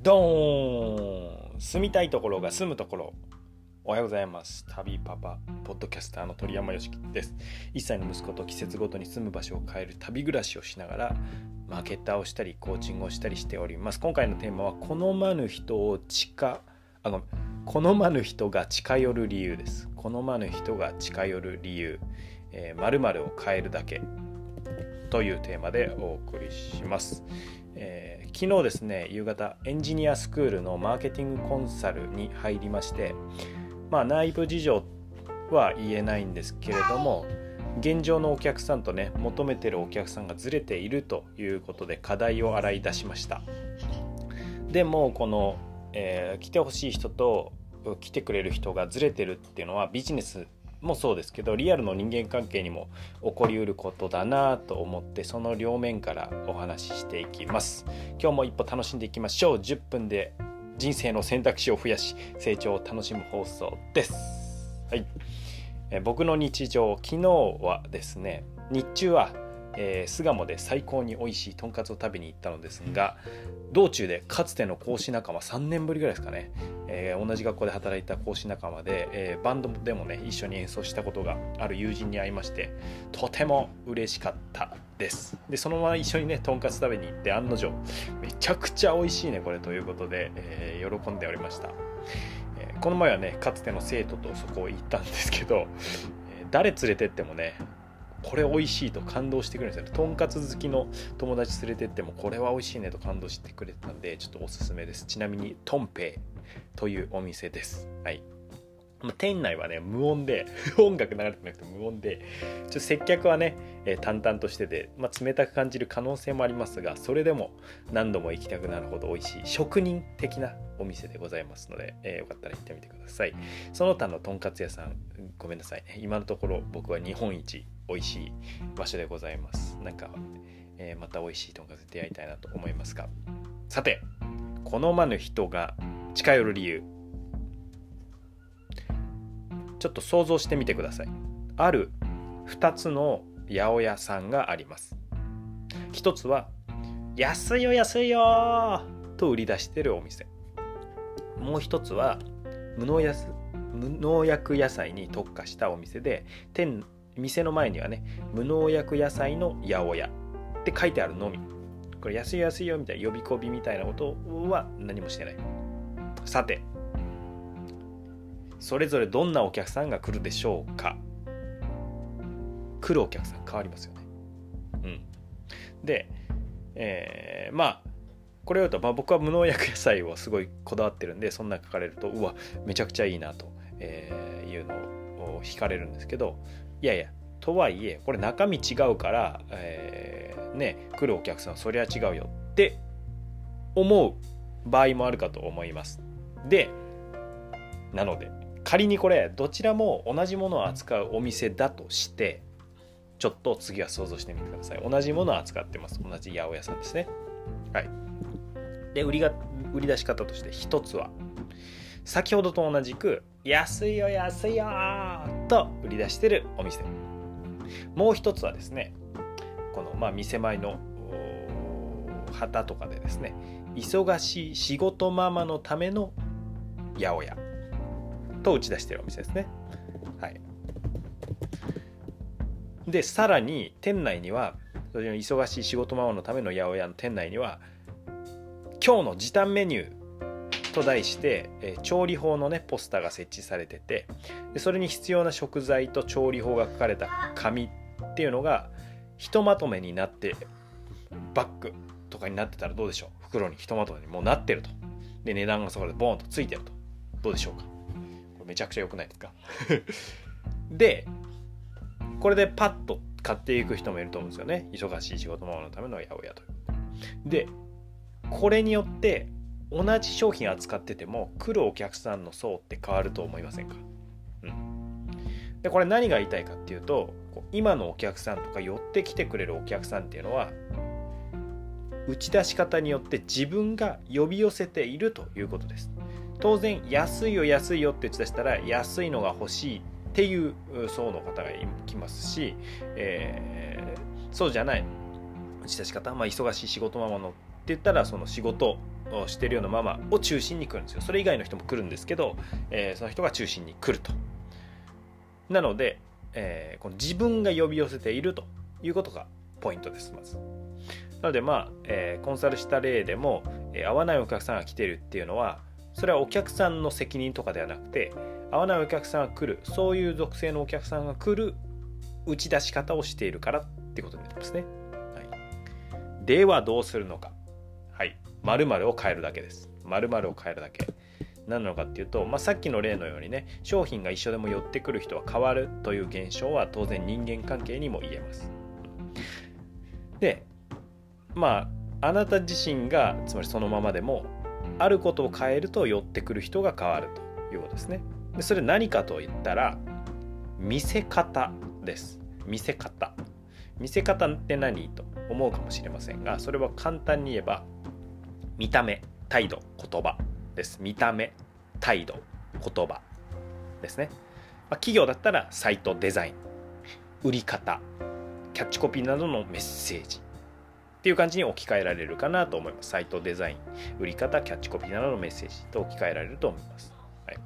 ドーン住みたいところが住むところ。おはようございます。旅パパポッドキャスターの鳥山よしきです。1歳の息子と季節ごとに住む場所を変える旅暮らしをしながらマーケッターをしたりコーチングをしたりしております。今回のテーマは好まぬ人を近あごめん好まぬ人が近寄る理由です。好まぬ人が近寄る理由。〇〇を変えるだけというテーマでお送りします、えー、昨日ですね夕方エンジニアスクールのマーケティングコンサルに入りましてまあ内部事情は言えないんですけれども現状のお客さんとね求めてるお客さんがずれているということで課題を洗い出しました。でもこの、えー、来てほしい人と来てくれる人がずれてるっていうのはビジネスもそうですけどリアルの人間関係にも起こりうることだなと思ってその両面からお話ししていきます。今日も一歩楽しんでいきましょう。10分で人生の選択肢を増やし成長を楽しむ放送です。はい。え僕の日常昨日はですね日中はえー、巣鴨で最高に美味しいとんかつを食べに行ったのですが道中でかつての講師仲間3年ぶりぐらいですかね、えー、同じ学校で働いた講師仲間で、えー、バンドでもね一緒に演奏したことがある友人に会いましてとても嬉しかったです。でそのまま一緒にねとんかつ食べに行って案の定めちゃくちゃ美味しいねこれということで、えー、喜んでおりました、えこの前はねかつての生徒とそこを行ったんですけど、誰連れてってもねこれ美味しいと感動してくれるんですよ。とんかつ好きの友達連れてってもこれは美味しいねと感動してくれたんでちょっとおすすめです。ちなみにトンペイというお店です。はい。店内はね無音で 音楽流れてなくて無音でちょっと接客はね、えー、淡々としてて、まあ、冷たく感じる可能性もありますがそれでも何度も行きたくなるほど美味しい職人的なお店でございますので、えー、よかったら行ってみてください。その他のとんかつ屋さんごめんなさい。ね今のところ僕は日本一美味しい場所でございます。なんか、えー、また美味しいとんかつ出会いたいなと思いますが。さて好まぬ人が近寄る理由。ちょっと想像してみてください。ある2つの八百屋さんがあります。一つは安いよ安いよと売り出してるお店。もう一つは無農薬無農薬野菜に特化したお店で店店の前にはね無農薬野菜の八百屋って書いてあるのみ。これ安い安いよみたいな呼び込みみたいなことは何もしてない。さてそれぞれどんなお客さんが来るでしょうか。来るお客さん変わりますよね。うん。で、えー、まあこれを言うと、まあ、僕は無農薬野菜をすごいこだわってるんでそんな書かれるとうわめちゃくちゃいいなと、えー、いうのを惹かれるんですけどいやいやとはいえこれ中身違うから、えー、ね来るお客さんそりゃ違うよって思う場合もあるかと思います。でなので仮にこれどちらも同じものを扱うお店だとしてちょっと次は想像してみてください。同じものを扱ってます。同じ八百屋さんですね。はい。で売りが売り出し方として一つは先ほどと同じく安いよ安いよと売り出してるお店。もう一つはですねこのまあ店前の旗とかでですね忙しい仕事ママのための八百屋と打ち出してるお店ですね。はい。でさらに店内には忙しい仕事ママのための八百屋の店内には今日の時短メニューと題して、え、調理法のねポスターが設置されててでそれに必要な食材と調理法が書かれた紙っていうのがひとまとめになってバッグとかになってたらどうでしょう？袋にひとまとめにもうなってると。で値段がそこでボーンとついてると。どうでしょうか？これめちゃくちゃ良くないですか？でこれでパッと買っていく人もいると思うんですよね。忙しい仕事ママのための八百屋という。でこれによって同じ商品扱ってても来るお客さんの層って変わると思いませんか、うん、でこれ何が言いたいかっていうと今のお客さんとか寄ってきてくれるお客さんっていうのは打ち出し方によって自分が呼び寄せているということです。当然安いよ安いよって打ち出したら安いのが欲しいっていう層の方が来ますし、えー、そうじゃない。打ち出し方、まあ、忙しい仕事ママのって言ったらその仕事をしてるようなママを中心に来るんですよ。それ以外の人も来るんですけど、えー、その人が中心に来ると。なので、えー、この自分が呼び寄せているということがポイントですまず。なのでまあ、えー、コンサルした例でも、えー、合わないお客さんが来てるっていうのはそれはお客さんの責任とかではなくて合わないお客さんが来るそういう属性のお客さんが来る打ち出し方をしているからってことになりますね、はい、ではどうするのか。〇〇を変えるだけです。〇〇を変えるだけ。何なのかっていうと、まあ、さっきの例のようにね商品が一緒でも寄ってくる人は変わるという現象は当然人間関係にも言えます。でまああなた自身がつまりそのままでもあることを変えると寄ってくる人が変わるということですね。でそれ何かと言ったら見せ方です。見せ方。見せ方って何と思うかもしれませんがそれは簡単に言えば見た目態度言葉です見た目態度言葉ですね、まあ、企業だったらサイトデザイン売り方キャッチコピーなどのメッセージっていう感じに置き換えられるかなと思います。サイトデザイン、売り方、キャッチコピーなどのメッセージと置き換えられると思います。はい、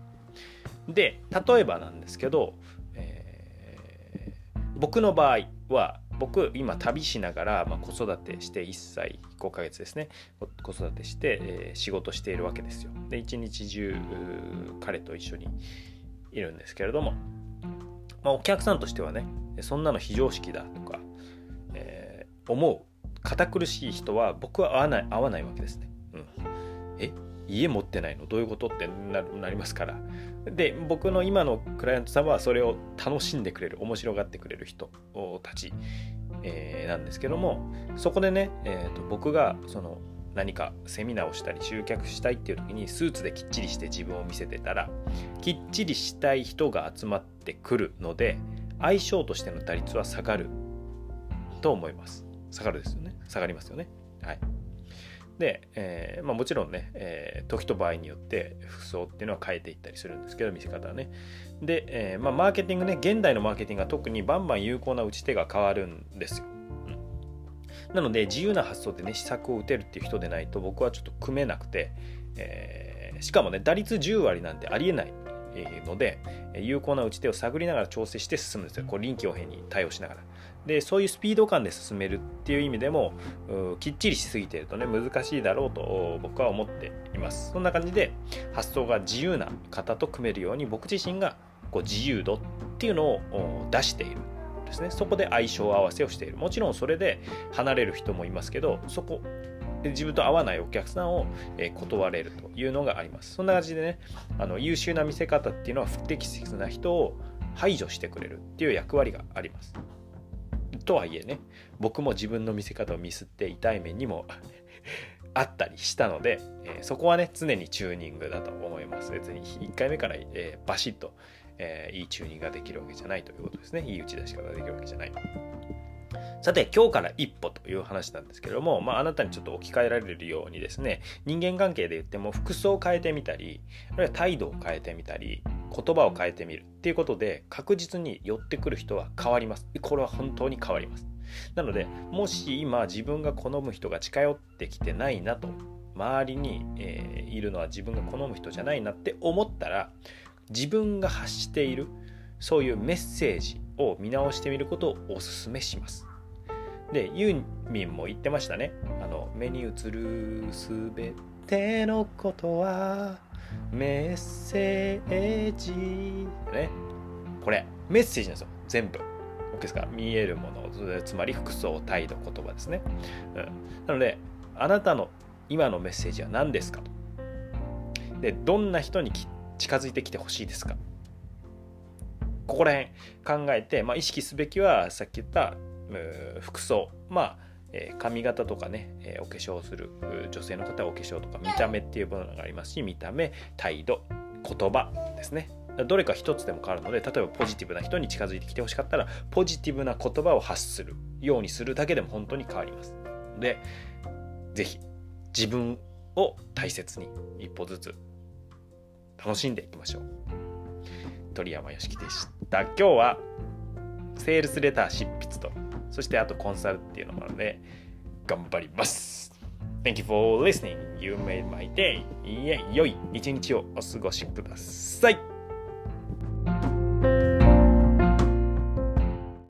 で、例えばなんですけど、えー、僕の場合は、僕今旅しながら、まあ、子育てして1歳5ヶ月ですね。子育てして、えー、仕事しているわけですよ。で一日中彼と一緒にいるんですけれども、まあ、お客さんとしてはねそんなの非常識だとか、えー、思う。堅苦しい人は僕は合わない合わないわけですね。うん、え？家持ってないの？どういうこと？ってなりますから。で僕の今のクライアントさんはそれを楽しんでくれる面白がってくれる人たち、えー、なんですけどもそこでね、えーと、僕がその何かセミナーをしたり集客したいっていう時にスーツできっちりして自分を見せてたらきっちりしたい人が集まってくるので相性としての打率は下がると思います。下がるですよね。下がりますよね。はい。で、えーまあ、もちろんね、えー、時と場合によって服装っていうのは変えていったりするんですけど見せ方はね。で、えーまあ、マーケティングね現代のマーケティングは特にバンバン有効な打ち手が変わるんですよ、うん、なので自由な発想でね施策を打てるっていう人でないと僕はちょっと組めなくて、え、しかもね打率10割なんてありえない。ので有効な打ち手を探りながら調整して進むんですよ。こう臨機応変に対応しながら。でそういうスピード感で進めるっていう意味でもきっちりしすぎてるとね難しいだろうと僕は思っています。そんな感じで発想が自由な方と組めるように僕自身がこう自由度っていうのを出しているですね。そこで相性合わせをしている。もちろんそれで離れる人もいますけどそこ自分と合わないお客さんを断れるというのがあります。そんな感じでねあの優秀な見せ方っていうのは不適切な人を排除してくれるっていう役割があります。とはいえね僕も自分の見せ方をミスって痛い面にも あったりしたので、え、そこはね常にチューニングだと思います。別に1回目から、え、バシッと、え、いいチューニングができるわけじゃないということですね。いい打ち出し方ができるわけじゃないさて今日から一歩という話なんですけれども、まあ、あなたにちょっと置き換えられるようにですね人間関係で言っても服装を変えてみたりあるいは態度を変えてみたり言葉を変えてみるっていうことで確実に寄ってくる人は変わります。これは本当に変わります。なのでもし今自分が好む人が近寄ってきてないなと周りに、えー、いるのは自分が好む人じゃないなって思ったら自分が発しているそういうメッセージを見直してみることをお勧めします。でユーミンも言ってましたね。あの目に映るすべてのことはメッセージ。ね。これメッセージなんですよ。全部。OK ですか見えるものつまり服装態度言葉ですね、うん、なのであなたの今のメッセージは何ですかと。でどんな人に近づいてきてほしいですか。ここら辺考えて、まあ、意識すべきはさっき言った服装まあえ髪型とかね、えお化粧する女性の方はお化粧とか見た目っていうものがありますし見た目態度言葉ですね。どれか一つでも変わるので例えばポジティブな人に近づいてきてほしかったらポジティブな言葉を発するようにするだけでも本当に変わります。で是非自分を大切に一歩ずつ楽しんでいきましょう。鳥山よしきでした。今日はセールスレター執筆とそしてあとコンサルっていうのもあるので、頑張ります Thank you for listening. You made my day. いえ、良い一日をお過ごしください。